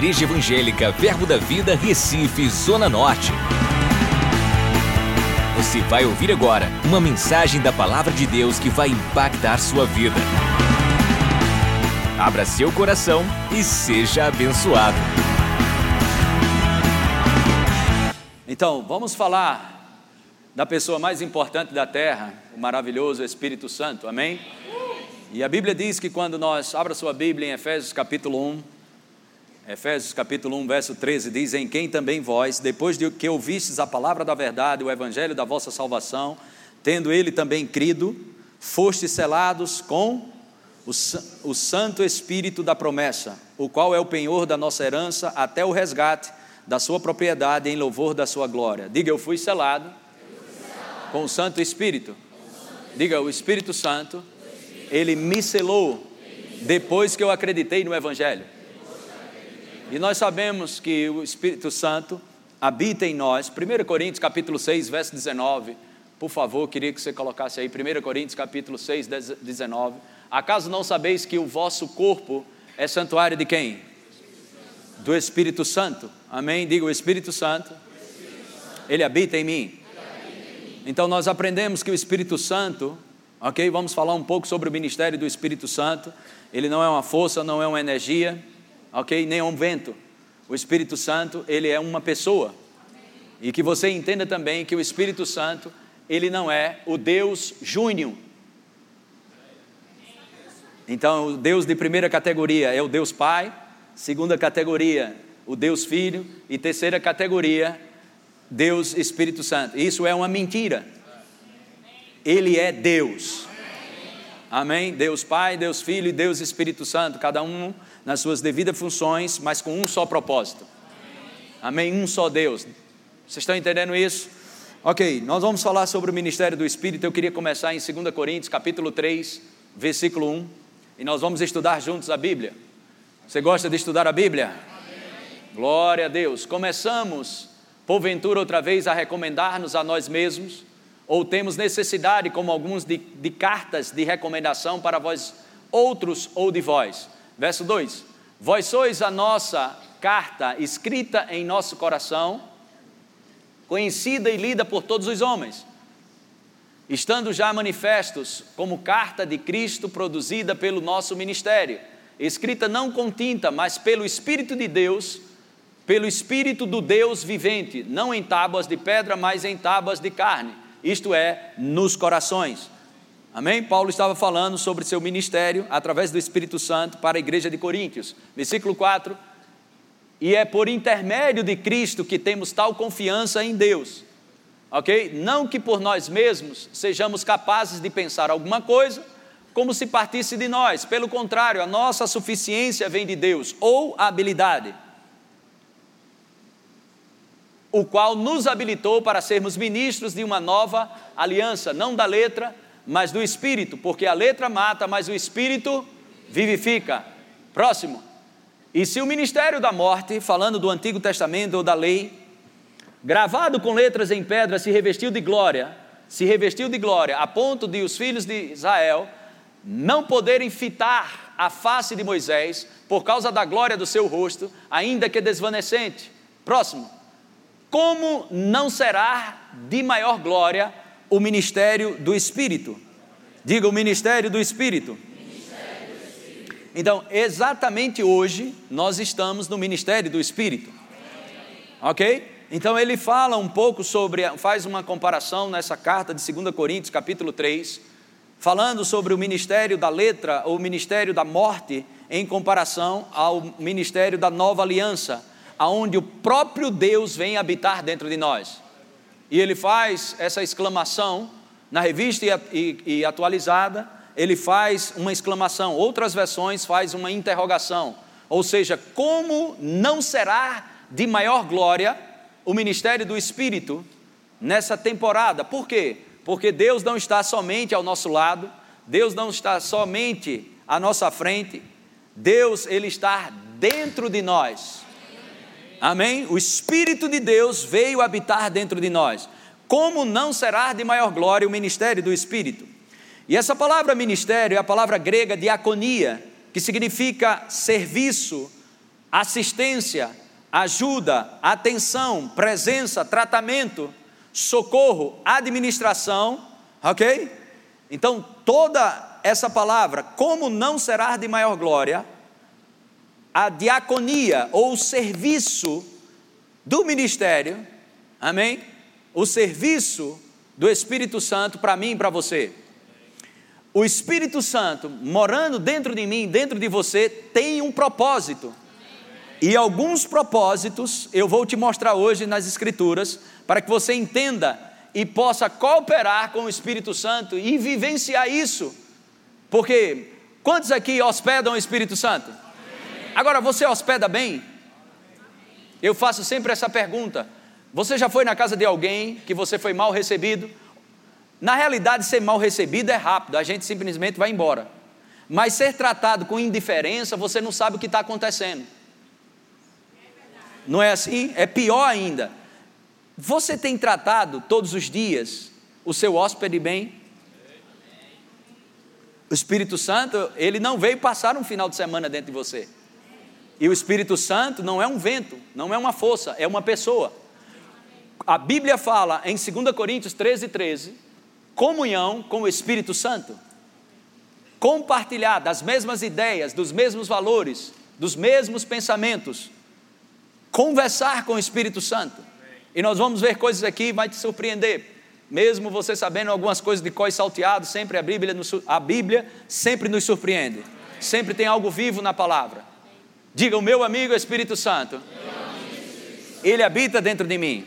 Igreja Evangélica Verbo da Vida, Recife, Zona Norte. Você vai ouvir agora uma mensagem da Palavra de Deus que vai impactar sua vida. Abra seu coração e seja abençoado. Então, vamos falar da pessoa mais importante da terra, o maravilhoso Espírito Santo, amém? E a Bíblia diz que quando nós, abra sua Bíblia em Efésios capítulo 1, Efésios capítulo 1, verso 13, diz: Em quem também vós, depois de que ouvistes a palavra da verdade, o evangelho da vossa salvação, tendo ele também crido, fostes selados com o, o Santo Espírito da promessa, o qual é o penhor da nossa herança até o resgate da sua propriedade em louvor da sua glória. Diga, eu fui selado, eu fui selado. com o Santo Espírito. Diga, o Espírito Santo, ele me selou depois que eu acreditei no Evangelho. E nós sabemos que o Espírito Santo habita em nós. 1 Coríntios capítulo 6, verso 19. Por favor, queria que você colocasse aí 1 Coríntios capítulo 6, 19. Acaso não sabeis que o vosso corpo é santuário de quem? Do Espírito Santo. Amém? Diga o Espírito Santo. Ele habita em mim. Então nós aprendemos que o Espírito Santo, ok? Vamos falar um pouco sobre o ministério do Espírito Santo. Ele não é uma força, não é uma energia, ok? Nem é um vento. O Espírito Santo, ele é uma pessoa. E que você entenda também que o Espírito Santo, ele não é o Deus Júnior. Então, o Deus de primeira categoria é o Deus Pai, segunda categoria, o Deus Filho, e terceira categoria, Deus Espírito Santo. Isso é uma mentira. Ele é Deus. Amém? Deus Pai, Deus Filho e Deus Espírito Santo, cada um nas suas devidas funções, mas com um só propósito. Amém? Um só Deus. Vocês estão entendendo isso? Ok, nós vamos falar sobre o ministério do Espírito. Eu queria começar em 2 Coríntios, capítulo 3, versículo 1. E nós vamos estudar juntos a Bíblia. Você gosta de estudar a Bíblia? Amém. Glória a Deus. Começamos, porventura, outra vez a recomendar-nos a nós mesmos, ou temos necessidade, como alguns, de, de cartas de recomendação para vós outros ou de vós Verso 2: Vós sois a nossa carta escrita em nosso coração, conhecida e lida por todos os homens, estando já manifestos como carta de Cristo produzida pelo nosso ministério, escrita não com tinta, mas pelo Espírito de Deus, pelo Espírito do Deus vivente, não em tábuas de pedra, mas em tábuas de carne, isto é, nos corações Amém? Paulo estava falando sobre seu ministério através do Espírito Santo para a igreja de Coríntios. Versículo 4. E é por intermédio de Cristo que temos tal confiança em Deus. Ok? Não que por nós mesmos sejamos capazes de pensar alguma coisa como se partisse de nós. Pelo contrário, a nossa suficiência vem de Deus, ou a habilidade, o qual nos habilitou para sermos ministros de uma nova aliança, não da letra, mas do espírito, porque a letra mata, mas o espírito vivifica. Próximo. E se o ministério da morte, falando do Antigo Testamento ou da lei, gravado com letras em pedra, se revestiu de glória, se revestiu de glória, a ponto de os filhos de Israel não poderem fitar a face de Moisés por causa da glória do seu rosto, ainda que desvanecente. Próximo. Como não será de maior glória o ministério do Espírito. Diga o ministério do Espírito. Então, exatamente hoje, nós estamos no ministério do Espírito. Ok? Então, ele fala um pouco sobre, faz uma comparação nessa carta de 2 Coríntios, capítulo 3, falando sobre o ministério da letra, ou o ministério da morte, em comparação ao ministério da nova aliança, aonde o próprio Deus vem habitar dentro de nós. E ele faz essa exclamação na revista e, e, e atualizada, ele faz uma exclamação, outras versões faz uma interrogação, ou seja, como não será de maior glória o ministério do Espírito nessa temporada? Por quê? Porque Deus não está somente ao nosso lado, Deus não está somente à nossa frente, Deus ele está dentro de nós. Amém? O Espírito de Deus veio habitar dentro de nós. Como não será de maior glória o ministério do Espírito? E essa palavra ministério é a palavra grega diaconia, que significa serviço, assistência, ajuda, atenção, presença, tratamento, socorro, administração, ok? Então, toda essa palavra, como não será de maior glória, a diaconia ou o serviço do ministério, amém? O serviço do Espírito Santo para mim e para você. O Espírito Santo morando dentro de mim, dentro de você, tem um propósito. E alguns propósitos eu vou te mostrar hoje nas Escrituras, para que você entenda e possa cooperar com o Espírito Santo e vivenciar isso. Porque quantos aqui hospedam o Espírito Santo? Agora, você hospeda bem? Eu faço sempre essa pergunta. Você já foi na casa de alguém que você foi mal recebido? Na realidade, ser mal recebido é rápido, a gente simplesmente vai embora. Mas ser tratado com indiferença, você não sabe o que está acontecendo. Não é assim? É pior ainda. Você tem tratado todos os dias o seu hóspede bem? O Espírito Santo, ele não veio passar um final de semana dentro de você. E o Espírito Santo não é um vento, não é uma força, é uma pessoa. A Bíblia fala em 2 Coríntios 13, 13, comunhão com o Espírito Santo. Compartilhar das mesmas ideias, dos mesmos valores, dos mesmos pensamentos. Conversar com o Espírito Santo. E nós vamos ver coisas aqui, vai te surpreender. Mesmo você sabendo algumas coisas de coi salteado, sempre a Bíblia, a Bíblia sempre nos surpreende. Sempre tem algo vivo na palavra. Diga, o meu amigo Espírito Santo. Ele habita dentro de mim.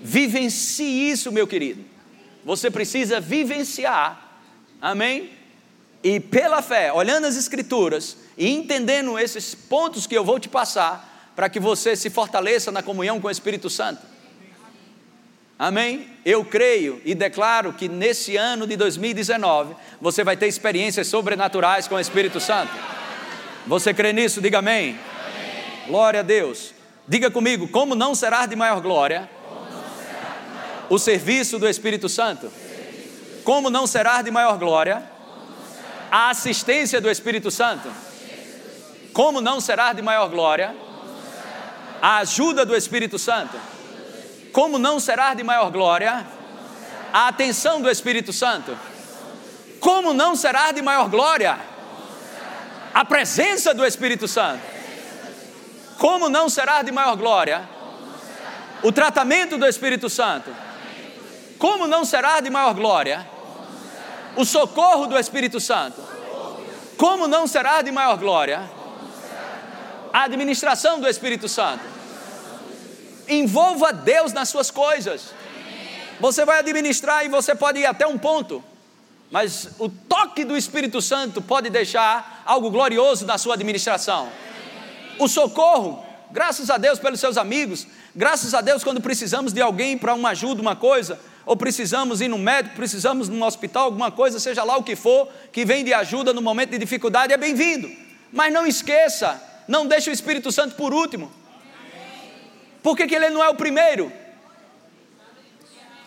Vivencie isso, meu querido. Você precisa vivenciar. Amém? E pela fé, olhando as Escrituras e entendendo esses pontos que eu vou te passar, para que você se fortaleça na comunhão com o Espírito Santo. Amém? Eu creio e declaro que nesse ano de 2019 você vai ter experiências sobrenaturais com o Espírito Santo. Você crê nisso? Diga amém. amém. Glória a Deus. Diga comigo, como não será de maior glória o serviço do Espírito Santo? Como não será de maior glória a assistência do Espírito Santo? Como não será de maior glória a ajuda do Espírito Santo. Como não será de maior glória a atenção do Espírito Santo? Como não será de maior glória a presença do Espírito Santo? Como não será de maior glória o tratamento do Espírito Santo? Como não será de maior glória o socorro do Espírito Santo? Como não será de maior glória a administração do Espírito Santo? Envolva Deus nas suas coisas. Você vai administrar e você pode ir até um ponto, mas o toque do Espírito Santo pode deixar algo glorioso na sua administração. O socorro, graças a Deus pelos seus amigos, graças a Deus quando precisamos de alguém para uma ajuda, uma coisa, ou precisamos ir no médico, precisamos num hospital, alguma coisa, seja lá o que for, que vem de ajuda no momento de dificuldade, é bem-vindo. Mas não esqueça, não deixe o Espírito Santo por último. Por que, que ele não é o primeiro?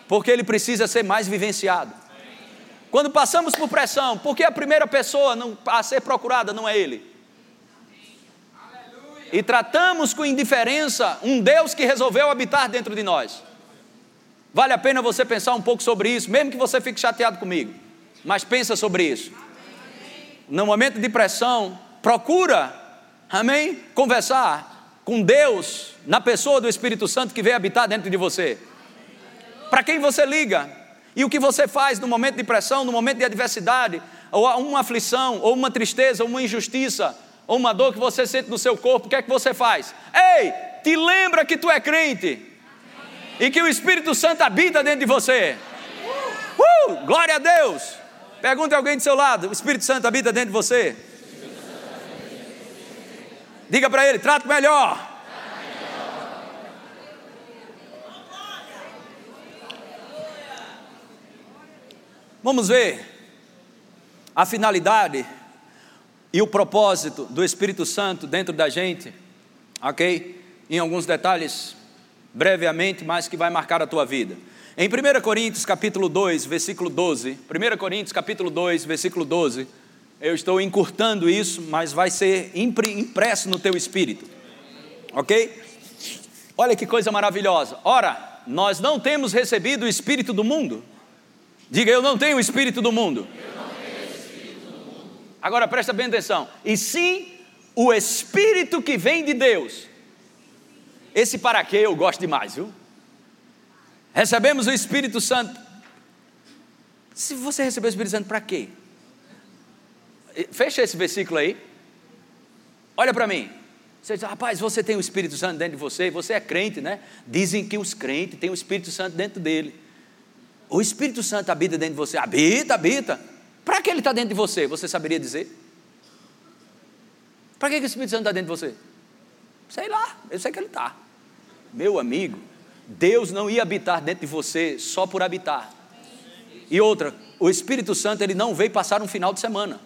Porque ele precisa ser mais vivenciado. Quando passamos por pressão, por que a primeira pessoa não, a ser procurada não é ele? E tratamos com indiferença um Deus que resolveu habitar dentro de nós. Vale a pena você pensar um pouco sobre isso, mesmo que você fique chateado comigo. Mas pensa sobre isso. No momento de pressão, procura, amém? Conversar com Deus na pessoa do Espírito Santo que veio habitar dentro de você. Para quem você liga? E o que você faz no momento de pressão, no momento de adversidade, ou uma aflição, ou uma tristeza, ou uma injustiça, ou uma dor que você sente no seu corpo, o que é que você faz? Ei, te lembra que tu é crente e que o Espírito Santo habita dentro de você. Uh, glória a Deus! Pergunte a alguém do seu lado: o Espírito Santo habita dentro de você? Diga para ele: trato melhor. Vamos ver a finalidade e o propósito do Espírito Santo dentro da gente, ok? Em alguns detalhes, brevemente, mas que vai marcar a tua vida. Em 1 Coríntios capítulo 2, versículo 12, 1 Coríntios capítulo 2, versículo 12, Eu estou encurtando isso, mas vai ser impresso no teu espírito. Ok? Olha que coisa maravilhosa. Ora, nós não temos recebido o espírito do mundo. Diga, eu não tenho o espírito do mundo. Agora presta bem atenção. E sim o espírito que vem de Deus. Esse para quê eu gosto demais, viu? Recebemos o Espírito Santo. Se você recebeu o Espírito Santo para quê? Fecha esse versículo aí. Olha para mim. Você diz, rapaz, você tem o Espírito Santo dentro de você, você é crente, né? Dizem que os crentes têm o Espírito Santo dentro dele. O Espírito Santo habita dentro de você. Habita, habita. Para que ele está dentro de você? Você saberia dizer? Para que, que o Espírito Santo está dentro de você? Sei lá, eu sei que ele está. Meu amigo, Deus não ia habitar dentro de você só por habitar. E outra, o Espírito Santo ele não veio passar um final de semana.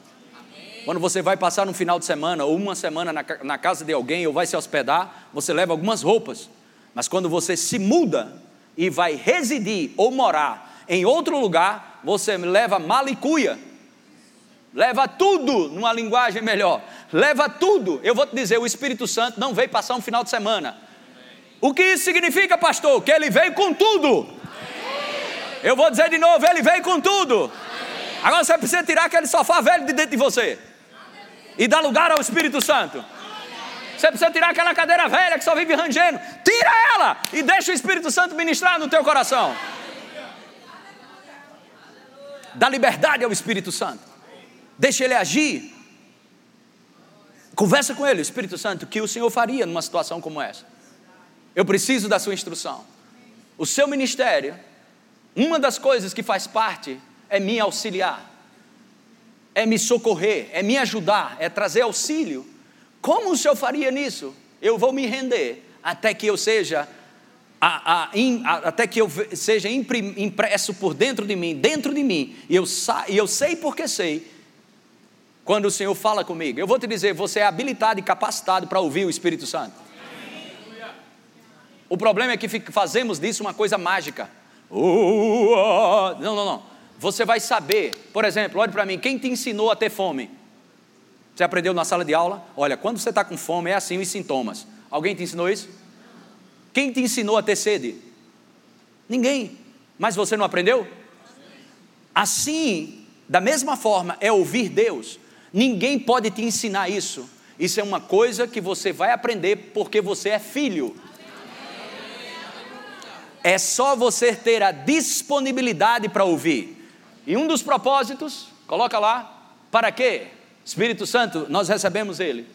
Quando você vai passar um final de semana ou uma semana na, na casa de alguém ou vai se hospedar, você leva algumas roupas. Mas quando você se muda e vai residir ou morar em outro lugar, você leva mala e cuia. Leva tudo, numa linguagem melhor. Leva tudo. Eu vou te dizer, o Espírito Santo não veio passar um final de semana. O que isso significa, pastor? Que ele veio com tudo. Eu vou dizer de novo, ele veio com tudo. Agora você precisa tirar aquele sofá velho de dentro de você e dar lugar ao Espírito Santo. Você precisa tirar aquela cadeira velha que só vive rangendo. Tira ela e deixa o Espírito Santo ministrar no teu coração. Dá liberdade ao Espírito Santo. Deixa ele agir. Conversa com ele, Espírito Santo, o que o Senhor faria numa situação como essa. Eu preciso da sua instrução. O seu ministério, uma das coisas que faz parte é me auxiliar é me socorrer, é me ajudar, é trazer auxílio. Como o Senhor faria nisso? Eu vou me render até que eu seja a, a, in, a, até que eu seja impresso por dentro de mim, dentro de mim, e eu, sa, e eu sei porque sei, quando o Senhor fala comigo. Eu vou te dizer, você é habilitado e capacitado para ouvir o Espírito Santo. O problema é que fazemos disso uma coisa mágica. Não, não, não você vai saber, por exemplo, olhe para mim, quem te ensinou a ter fome? Você aprendeu na sala de aula? Olha, quando você está com fome, é assim os sintomas. Alguém te ensinou isso? Quem te ensinou a ter sede? Ninguém. Mas você não aprendeu? Assim, da mesma forma, é ouvir Deus. Ninguém pode te ensinar isso. Isso é uma coisa que você vai aprender porque você é filho. É só você ter a disponibilidade para ouvir. E um dos propósitos, coloca lá, para quê? Espírito Santo, nós recebemos ele.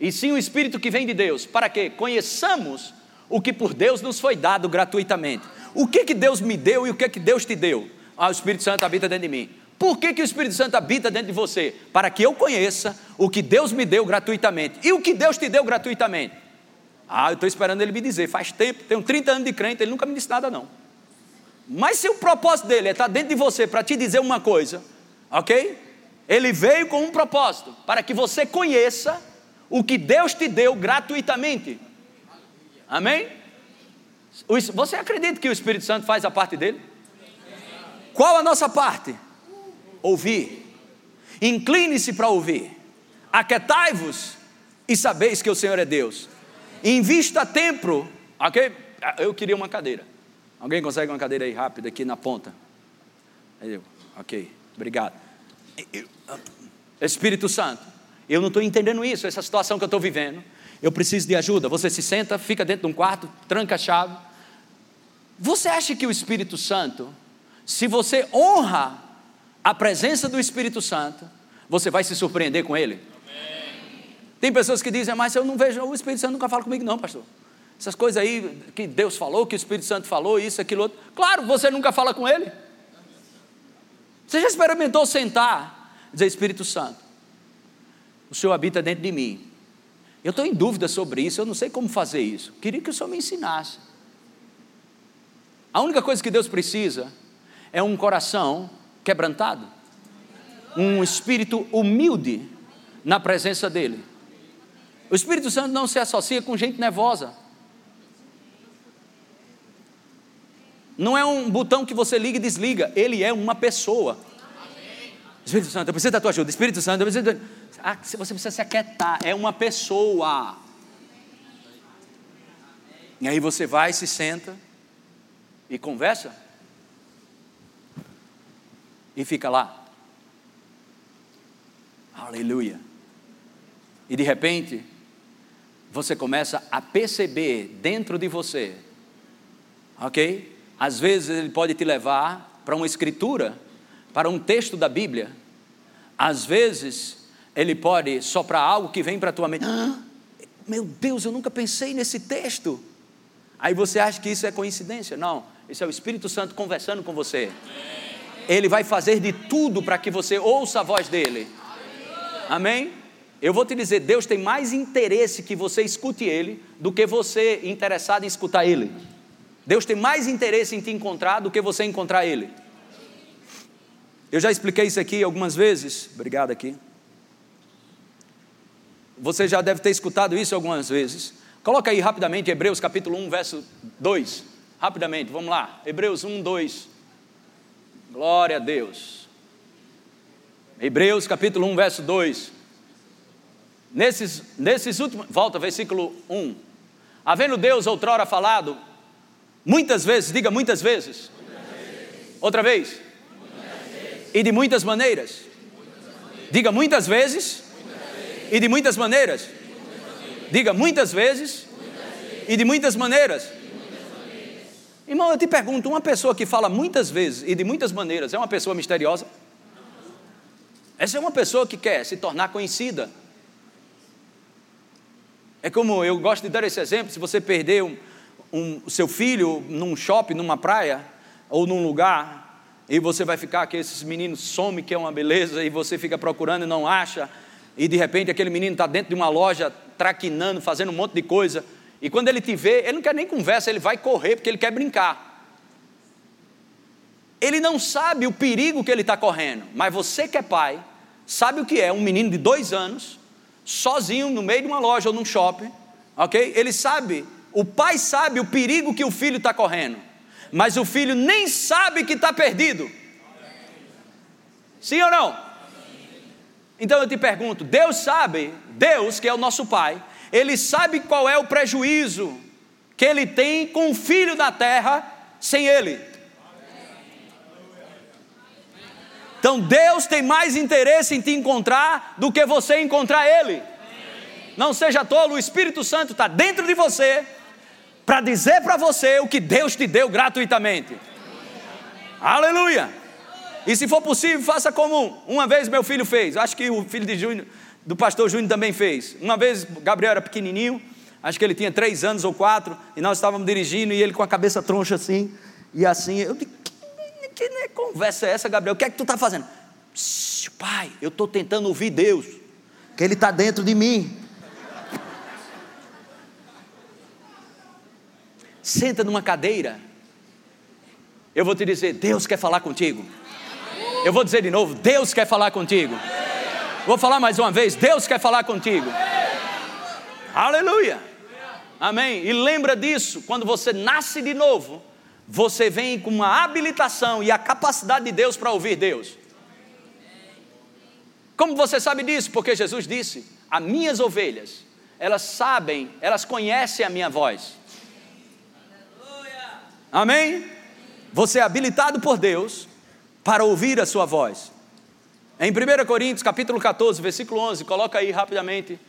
E sim o Espírito que vem de Deus, para que conheçamos o que por Deus nos foi dado gratuitamente. O que que Deus me deu e o que que Deus te deu? Ah, o Espírito Santo habita dentro de mim. Por que, que o Espírito Santo habita dentro de você? Para que eu conheça o que Deus me deu gratuitamente. E o que Deus te deu gratuitamente? Ah, eu estou esperando ele me dizer. Faz tempo, tenho 30 anos de crente, ele nunca me disse nada, não. Mas se o propósito dele é estar dentro de você para te dizer uma coisa, ok? Ele veio com um propósito, para que você conheça o que Deus te deu gratuitamente. Amém? Você acredita que o Espírito Santo faz a parte dele? Qual a nossa parte? Ouvir. Incline-se para ouvir. Aquetai-vos e sabeis que o Senhor é Deus. Invista tempo, ok? Eu queria uma cadeira. Alguém consegue uma cadeira aí rápida aqui na ponta? Ok, obrigado. Ah, Espírito Santo, eu não estou entendendo isso, essa situação que eu estou vivendo. Eu preciso de ajuda. Você se senta, fica dentro de um quarto, tranca a chave. Você acha que o Espírito Santo, se você honra a presença do Espírito Santo, você vai se surpreender com ele? Amém. Tem pessoas que dizem, mas eu não vejo, o Espírito Santo nunca fala comigo, não, pastor essas coisas aí que Deus falou, que o Espírito Santo falou, isso, aquilo outro. Claro, você nunca fala com Ele. Você já experimentou sentar e dizer, Espírito Santo, o Senhor habita dentro de mim. Eu estou em dúvida sobre isso, eu não sei como fazer isso. Queria que o Senhor me ensinasse. A única coisa que Deus precisa é um coração quebrantado, um espírito humilde na presença dEle. O Espírito Santo não se associa com gente nervosa. Não é um botão que você liga e desliga, ele é uma pessoa. Espírito Santo, eu preciso da tua ajuda. Espírito Santo, eu preciso. Ah, você precisa se aquietar. É uma pessoa. E aí você vai, se senta e conversa. E fica lá. Aleluia. E de repente, você começa a perceber dentro de você, ok? Às vezes ele pode te levar para uma escritura, para um texto da Bíblia. Às vezes ele pode soprar algo que vem para a tua mente. Ah, meu Deus, eu nunca pensei nesse texto. Aí você acha que isso é coincidência? Não, isso é o Espírito Santo conversando com você. Ele vai fazer de tudo para que você ouça a voz dele. Amém? Eu vou te dizer, Deus tem mais interesse que você escute Ele do que você interessado em escutar Ele. Deus tem mais interesse em te encontrar do que você encontrar Ele. Eu já expliquei isso aqui algumas vezes. Obrigado aqui. Você já deve ter escutado isso algumas vezes. Coloca aí rapidamente Hebreus capítulo 1, verso 2. Rapidamente, vamos lá. Hebreus 1, 2. Glória a Deus. Hebreus capítulo 1, verso 2. Nesses, nesses últimos. Volta, versículo 1. Havendo Deus outrora falado, muitas vezes, diga muitas vezes. Muitas vezes. Outra vez. E de muitas maneiras. muitas maneiras. Diga muitas vezes. E de muitas maneiras. Diga muitas vezes. E de muitas maneiras. Irmão, eu te pergunto: uma pessoa que fala muitas vezes e de muitas maneiras é uma pessoa misteriosa? Essa é uma pessoa que quer se tornar conhecida. É como eu gosto de dar esse exemplo: se você perder um, um, seu filho num shopping, numa praia ou num lugar, e você vai ficar que esses meninos somem, que é uma beleza, e você fica procurando e não acha, e de repente aquele menino está dentro de uma loja traquinando, fazendo um monte de coisa, e quando ele te vê, ele não quer nem conversa, ele vai correr porque ele quer brincar. Ele não sabe o perigo que ele está correndo, mas você que é pai, sabe o que é um menino de dois anos sozinho no meio de uma loja ou num shopping, ok? Ele sabe, o pai sabe o perigo que o filho está correndo, mas o filho nem sabe que está perdido. Sim ou não? Então eu te pergunto: Deus sabe, Deus que é o nosso Pai, Ele sabe qual é o prejuízo que Ele tem com o filho da terra sem Ele. Então Deus tem mais interesse em te encontrar do que você encontrar Ele. Não seja tolo, o Espírito Santo está dentro de você para dizer para você o que Deus te deu gratuitamente. Aleluia! E se for possível, faça como uma vez meu filho fez. Acho que o filho de Júnior, do pastor Júnior também fez. Uma vez Gabriel era pequenininho, acho que ele tinha três anos ou quatro, e nós estávamos dirigindo e ele com a cabeça troncha assim, e assim. Eu disse, que né, conversa é essa, Gabriel? O que é que tu está fazendo? pai, eu estou tentando ouvir Deus, que Ele está dentro de mim. Senta numa cadeira. Eu vou te dizer, Deus quer falar contigo. Eu vou dizer de novo, Deus quer falar contigo. Vou falar mais uma vez, Deus quer falar contigo. Aleluia. Amém. E lembra disso, quando você nasce de novo, você vem com uma habilitação e a capacidade de Deus para ouvir Deus. Como você sabe disso? Porque Jesus disse: As minhas ovelhas, elas sabem, elas conhecem a minha voz. Amém? Você é habilitado por Deus para ouvir a sua voz. Em 1 Coríntios, capítulo 14, versículo 11, coloca aí rapidamente.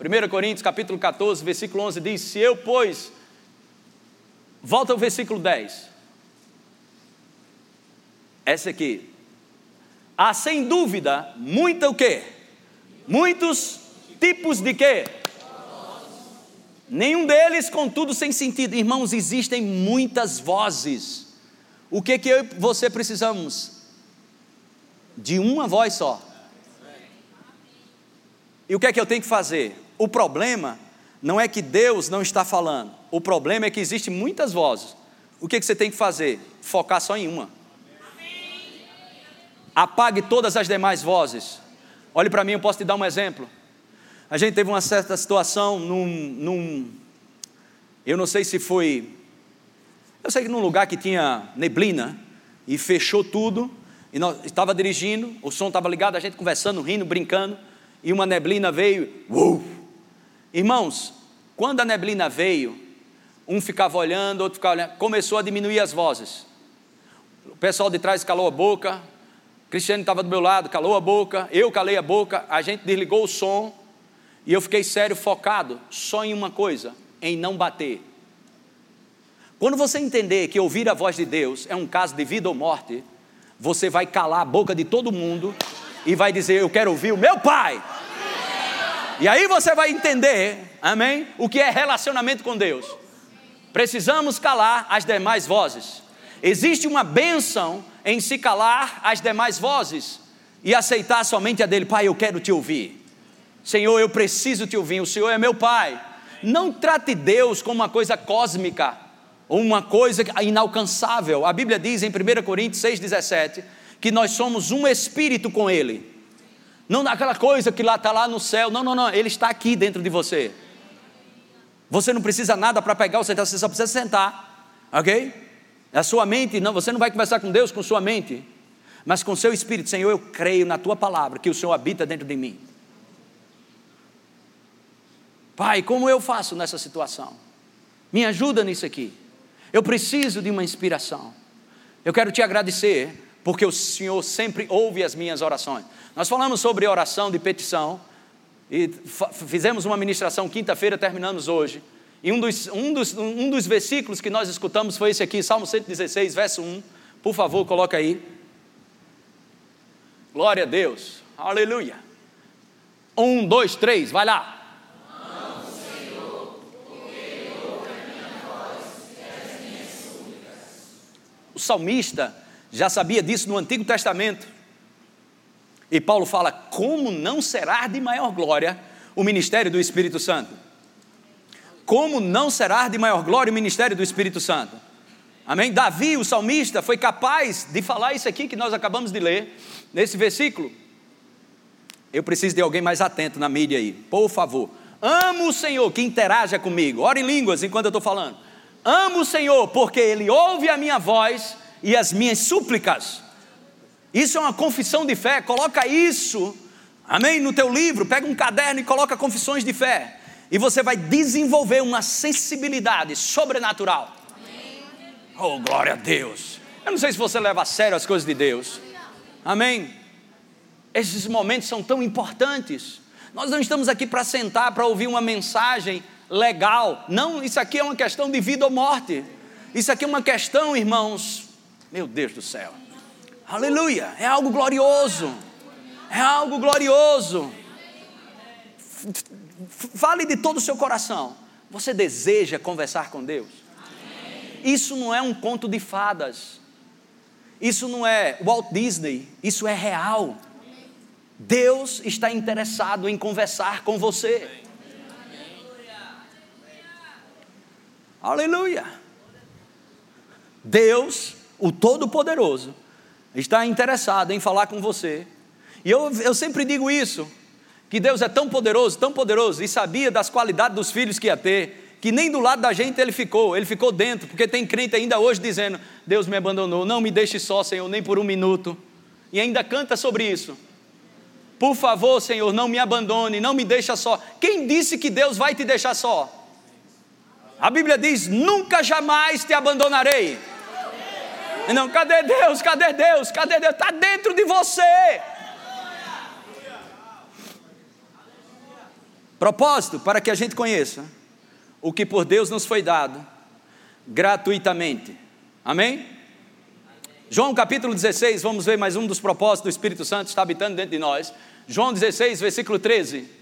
1 Coríntios, capítulo 14, versículo 11 diz: Se eu, pois, Volta ao versículo 10. Essa aqui. Há sem dúvida muita o quê? Muitos tipos de quê? Nenhum deles, contudo, sem sentido. Irmãos, existem muitas vozes. O que que eu e você precisamos? De uma voz só. E o que é que eu tenho que fazer? O problema não é que Deus não está falando. O problema é que existem muitas vozes. O que, que você tem que fazer? Focar só em uma. Apague todas as demais vozes. Olhe para mim, eu posso te dar um exemplo. A gente teve uma certa situação num, num, eu não sei se foi, eu sei que num lugar que tinha neblina e fechou tudo, E nós estava dirigindo, o som estava ligado, a gente conversando, rindo, brincando, e uma neblina veio. Uou! Irmãos, quando a neblina veio, um ficava olhando, outro ficava olhando, começou a diminuir as vozes. O pessoal de trás calou a boca, Cristiano estava do meu lado, calou a boca, eu calei a boca, a gente desligou o som e eu fiquei sério, focado só em uma coisa: em não bater. Quando você entender que ouvir a voz de Deus é um caso de vida ou morte, você vai calar a boca de todo mundo e vai dizer: Eu quero ouvir o meu pai. E aí você vai entender, amém, o que é relacionamento com Deus. Precisamos calar as demais vozes. Existe uma bênção em se calar as demais vozes e aceitar somente a dele. Pai, eu quero te ouvir. Senhor, eu preciso te ouvir. O Senhor é meu Pai. Não trate Deus como uma coisa cósmica ou uma coisa inalcançável. A Bíblia diz em 1 Coríntios 6,17 que nós somos um espírito com Ele. Não aquela coisa que lá está lá no céu. Não, não, não. Ele está aqui dentro de você. Você não precisa nada para pegar ou sentar, você só precisa sentar. Ok? A sua mente, não, você não vai conversar com Deus com sua mente, mas com seu espírito. Senhor, eu creio na tua palavra, que o Senhor habita dentro de mim. Pai, como eu faço nessa situação? Me ajuda nisso aqui. Eu preciso de uma inspiração. Eu quero te agradecer, porque o Senhor sempre ouve as minhas orações. Nós falamos sobre oração de petição, e fizemos uma ministração quinta-feira, terminamos hoje. E um dos, um, dos, um dos versículos que nós escutamos foi esse aqui, Salmo 116, verso 1. Por favor, coloca aí. Glória a Deus. Aleluia. Um, dois, três, vai lá. O salmista já sabia disso no Antigo Testamento. E Paulo fala: como não será de maior glória o ministério do Espírito Santo? Como não será de maior glória o ministério do Espírito Santo? Amém? Davi, o salmista, foi capaz de falar isso aqui que nós acabamos de ler, nesse versículo. Eu preciso de alguém mais atento na mídia aí, por favor. Amo o Senhor que interaja comigo. Ore em línguas enquanto eu estou falando. Amo o Senhor porque Ele ouve a minha voz e as minhas súplicas. Isso é uma confissão de fé. Coloca isso, amém, no teu livro. Pega um caderno e coloca confissões de fé. E você vai desenvolver uma sensibilidade sobrenatural. Oh, glória a Deus. Eu não sei se você leva a sério as coisas de Deus. Amém. Esses momentos são tão importantes. Nós não estamos aqui para sentar para ouvir uma mensagem legal. Não, isso aqui é uma questão de vida ou morte. Isso aqui é uma questão, irmãos, meu Deus do céu. Aleluia, é algo glorioso. É algo glorioso. Fale de todo o seu coração. Você deseja conversar com Deus? Isso não é um conto de fadas. Isso não é Walt Disney, isso é real. Deus está interessado em conversar com você. Aleluia. Deus, o Todo-Poderoso, está interessado em falar com você. E eu, eu sempre digo isso: que Deus é tão poderoso, tão poderoso, e sabia das qualidades dos filhos que ia ter, que nem do lado da gente ele ficou, ele ficou dentro, porque tem crente ainda hoje dizendo: Deus me abandonou, não me deixe só, Senhor, nem por um minuto. E ainda canta sobre isso. Por favor, Senhor, não me abandone, não me deixa só. Quem disse que Deus vai te deixar só? A Bíblia diz: nunca jamais te abandonarei. Não, cadê Deus? Cadê Deus? Cadê Deus? Está dentro de você. Propósito para que a gente conheça o que por Deus nos foi dado gratuitamente. Amém? João capítulo 16, vamos ver mais um dos propósitos do Espírito Santo está habitando dentro de nós. João 16, versículo 13.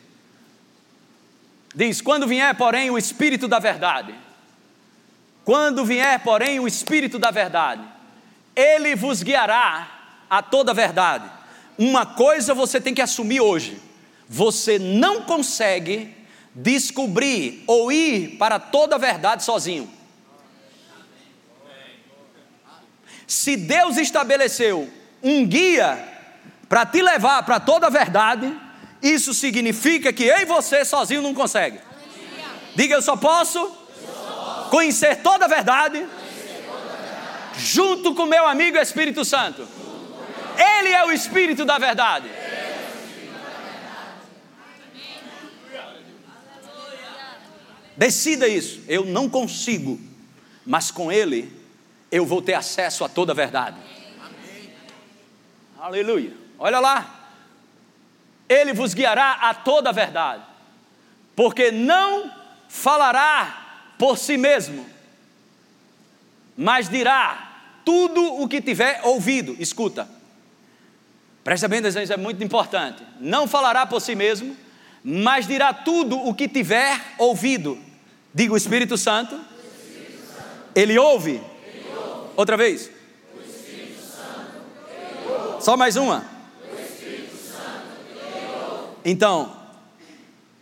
Diz: Quando vier, porém, o Espírito da Verdade, quando vier, porém, o Espírito da Verdade, ele vos guiará a toda a verdade. Uma coisa você tem que assumir hoje: você não consegue descobrir ou ir para toda a verdade sozinho. Se Deus estabeleceu um guia para te levar para toda a verdade, isso significa que eu e você sozinho não consegue. Diga eu só posso, conhecer toda a verdade, junto com meu amigo Espírito Santo. Ele é o Espírito da verdade. Decida isso. Eu não consigo, mas com Ele eu vou ter acesso a toda a verdade. Amém. Aleluia. Olha lá. Ele vos guiará a toda a verdade, porque não falará por si mesmo, mas dirá tudo o que tiver ouvido. Escuta, presta bem atenção, isso é muito importante. Não falará por si mesmo, mas dirá tudo o que tiver ouvido. Diga o Espírito Santo. Ele, ouve. ele ouve. Outra vez. Só mais uma. Então,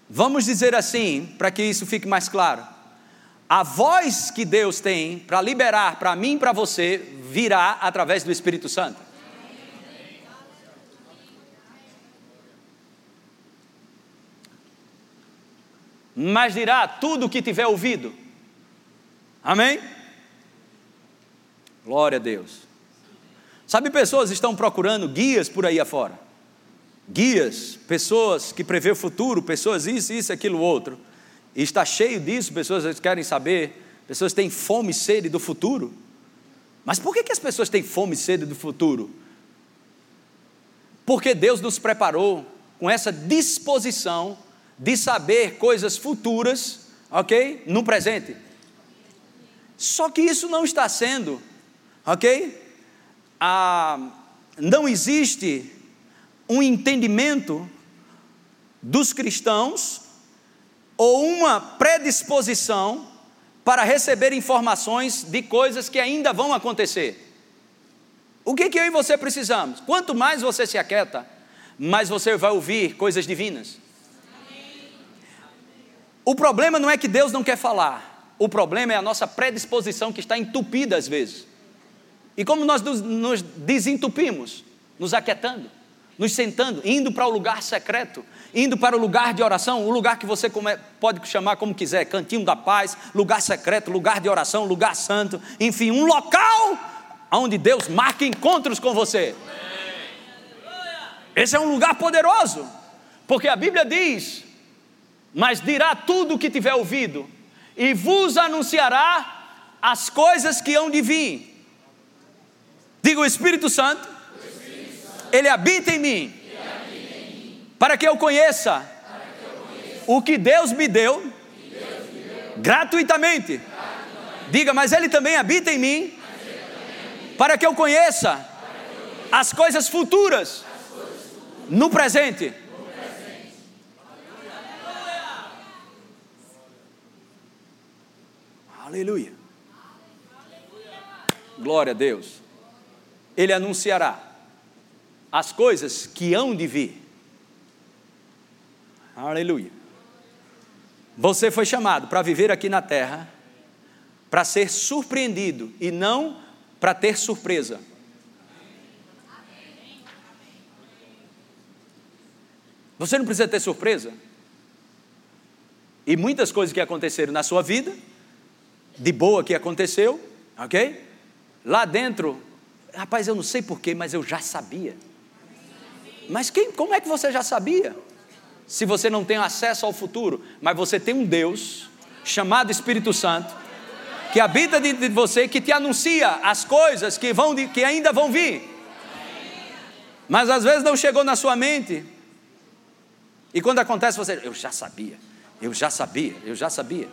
vamos dizer assim, para que isso fique mais claro. A voz que Deus tem para liberar para mim e para você virá através do Espírito Santo. Mas dirá tudo o que tiver ouvido. Amém? Glória a Deus. Sabe, pessoas estão procurando guias por aí afora guias, pessoas que prevê o futuro, pessoas isso, isso, aquilo, outro. E está cheio disso, pessoas querem saber, pessoas têm fome e sede do futuro. Mas por que, que as pessoas têm fome e sede do futuro? Porque Deus nos preparou com essa disposição de saber coisas futuras, ok? No presente. Só que isso não está sendo, ok? Ah, não existe um entendimento dos cristãos ou uma predisposição para receber informações de coisas que ainda vão acontecer. O que, que eu e você precisamos? Quanto mais você se aquieta, mais você vai ouvir coisas divinas. O problema não é que Deus não quer falar, o problema é a nossa predisposição que está entupida às vezes. E como nós nos desentupimos? Nos aquietando nos sentando, indo para o lugar secreto, indo para o lugar de oração, o lugar que você pode chamar como quiser, cantinho da paz, lugar secreto, lugar de oração, lugar santo, enfim, um local onde Deus marca encontros com você. Esse é um lugar poderoso, porque a Bíblia diz: Mas dirá tudo o que tiver ouvido, e vos anunciará as coisas que hão de vir. Diga o Espírito Santo ele habita em mim, para que eu conheça o que Deus me deu gratuitamente. Diga, mas Ele também habita em mim, para que eu conheça as coisas futuras no presente. Aleluia. Glória a Deus. Ele anunciará as coisas que hão de vir. Aleluia. Você foi chamado para viver aqui na terra, para ser surpreendido e não para ter surpresa. Você não precisa ter surpresa. E muitas coisas que aconteceram na sua vida, de boa que aconteceu, ok? Lá dentro, rapaz, eu não sei porquê, mas eu já sabia. Mas quem, como é que você já sabia? Se você não tem acesso ao futuro, mas você tem um Deus chamado Espírito Santo que habita dentro de você, que te anuncia as coisas que vão que ainda vão vir. Mas às vezes não chegou na sua mente. E quando acontece você, eu já sabia. Eu já sabia, eu já sabia.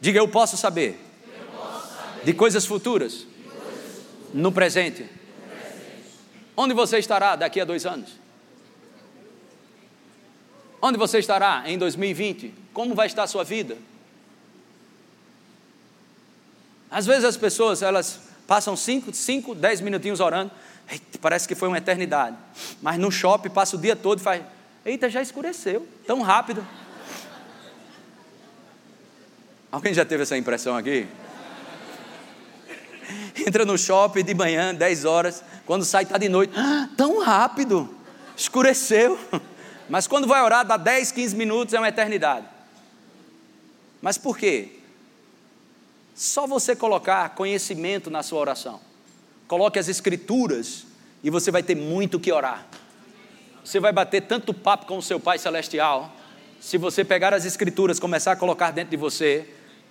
Diga, eu posso saber, de coisas futuras, de coisas no presente. Onde você estará daqui a dois anos? Onde você estará em 2020? Como vai estar a sua vida? Às vezes as pessoas, elas passam 5, 5, 10 minutinhos orando, eita, parece que foi uma eternidade. Mas no shopping passa o dia todo e faz, eita, já escureceu, tão rápido. Alguém já teve essa impressão aqui? Entra no shopping de manhã, 10 horas, quando sai está de noite. Ah, tão rápido, escureceu. Mas quando vai orar, dá 10, 15 minutos, é uma eternidade. Mas por quê? Só você colocar conhecimento na sua oração. Coloque as escrituras e você vai ter muito que orar. Você vai bater tanto papo com o seu Pai Celestial. Se você pegar as Escrituras, começar a colocar dentro de você,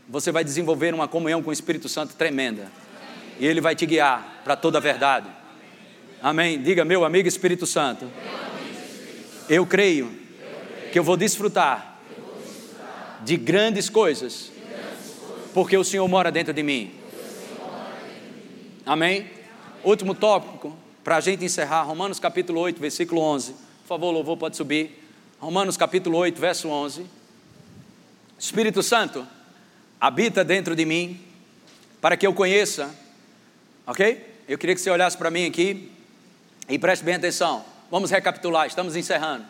você vai desenvolver uma comunhão com o Espírito Santo tremenda. E Ele vai te guiar para toda a verdade. Amém? Diga, meu amigo Espírito Santo. Eu creio que eu vou desfrutar de grandes coisas, porque o Senhor mora dentro de mim. Amém? Último tópico, para a gente encerrar, Romanos capítulo 8, versículo 11. Por favor, louvor, pode subir. Romanos capítulo 8, verso 11. Espírito Santo, habita dentro de mim, para que eu conheça, ok? Eu queria que você olhasse para mim aqui e preste bem atenção. Vamos recapitular, estamos encerrando.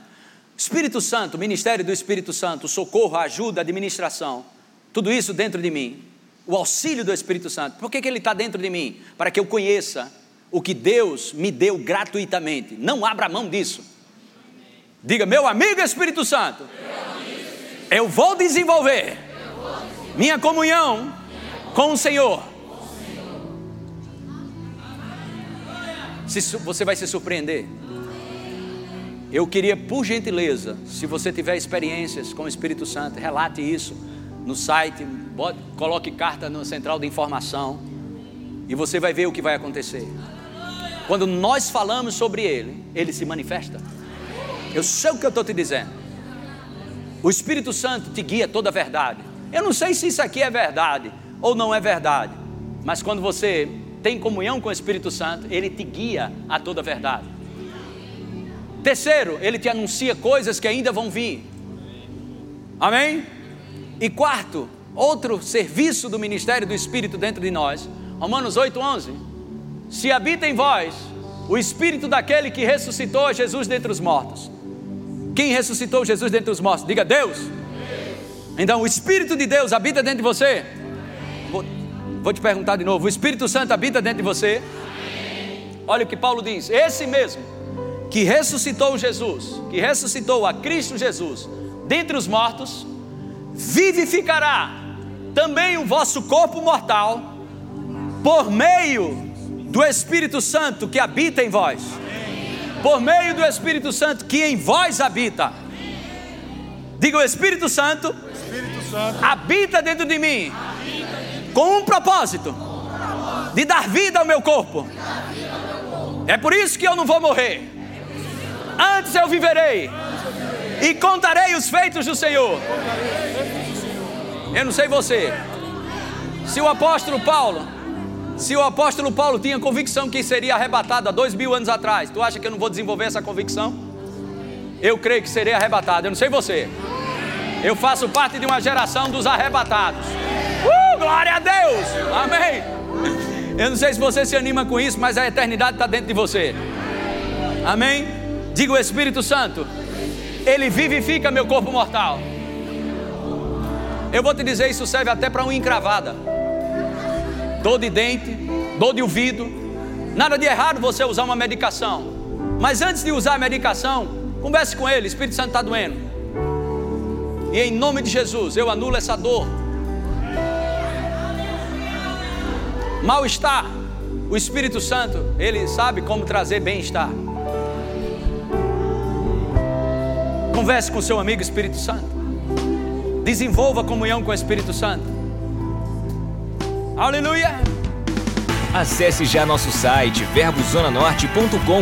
Espírito Santo, ministério do Espírito Santo, socorro, ajuda, administração, tudo isso dentro de mim. O auxílio do Espírito Santo. Por que, que ele está dentro de mim? Para que eu conheça o que Deus me deu gratuitamente. Não abra mão disso. Diga, meu amigo Espírito Santo, eu vou desenvolver minha comunhão com o Senhor. Você vai se surpreender. Eu queria, por gentileza, se você tiver experiências com o Espírito Santo, relate isso no site, bote, coloque carta na central de informação e você vai ver o que vai acontecer. Quando nós falamos sobre Ele, Ele se manifesta. Eu sei o que eu estou te dizendo. O Espírito Santo te guia toda a verdade. Eu não sei se isso aqui é verdade ou não é verdade, mas quando você tem comunhão com o Espírito Santo, Ele te guia a toda a verdade. Terceiro, ele te anuncia coisas que ainda vão vir. Amém? E quarto, outro serviço do ministério do Espírito dentro de nós. Romanos 8:11. Se habita em vós o espírito daquele que ressuscitou Jesus dentre os mortos. Quem ressuscitou Jesus dentre os mortos? Diga Deus. Então, o espírito de Deus habita dentro de você. Vou, te perguntar de novo: o Espírito Santo habita dentro de você? Olha o que Paulo diz: esse mesmo que ressuscitou Jesus, que ressuscitou a Cristo Jesus dentre os mortos, vivificará também o vosso corpo mortal por meio do Espírito Santo que habita em vós. Por meio do Espírito Santo que em vós habita. Diga o Espírito Santo, Espírito Santo habita dentro de mim com um propósito de dar vida ao meu corpo. É por isso que eu não vou morrer. Antes eu viverei e contarei os feitos do Senhor. Eu não sei você. Se o apóstolo Paulo, se o apóstolo Paulo tinha convicção que seria arrebatado há dois mil anos atrás, tu acha que eu não vou desenvolver essa convicção? Eu creio que serei arrebatado. Eu não sei você. Eu faço parte de uma geração dos arrebatados. Uh, glória a Deus! Amém. Eu não sei se você se anima com isso, mas a eternidade está dentro de você. Amém. Diga o Espírito Santo, ele vivifica meu corpo mortal. Eu vou te dizer, isso serve até para uma encravada. Dor de dente, dor de ouvido. Nada de errado você usar uma medicação. Mas antes de usar a medicação, converse com ele, o Espírito Santo está doendo. E em nome de Jesus, eu anulo essa dor. Mal-estar. O Espírito Santo, ele sabe como trazer bem-estar. Converse com seu amigo Espírito Santo. Desenvolva comunhão com o Espírito Santo. Aleluia! Acesse já nosso site verbozonanorte.com,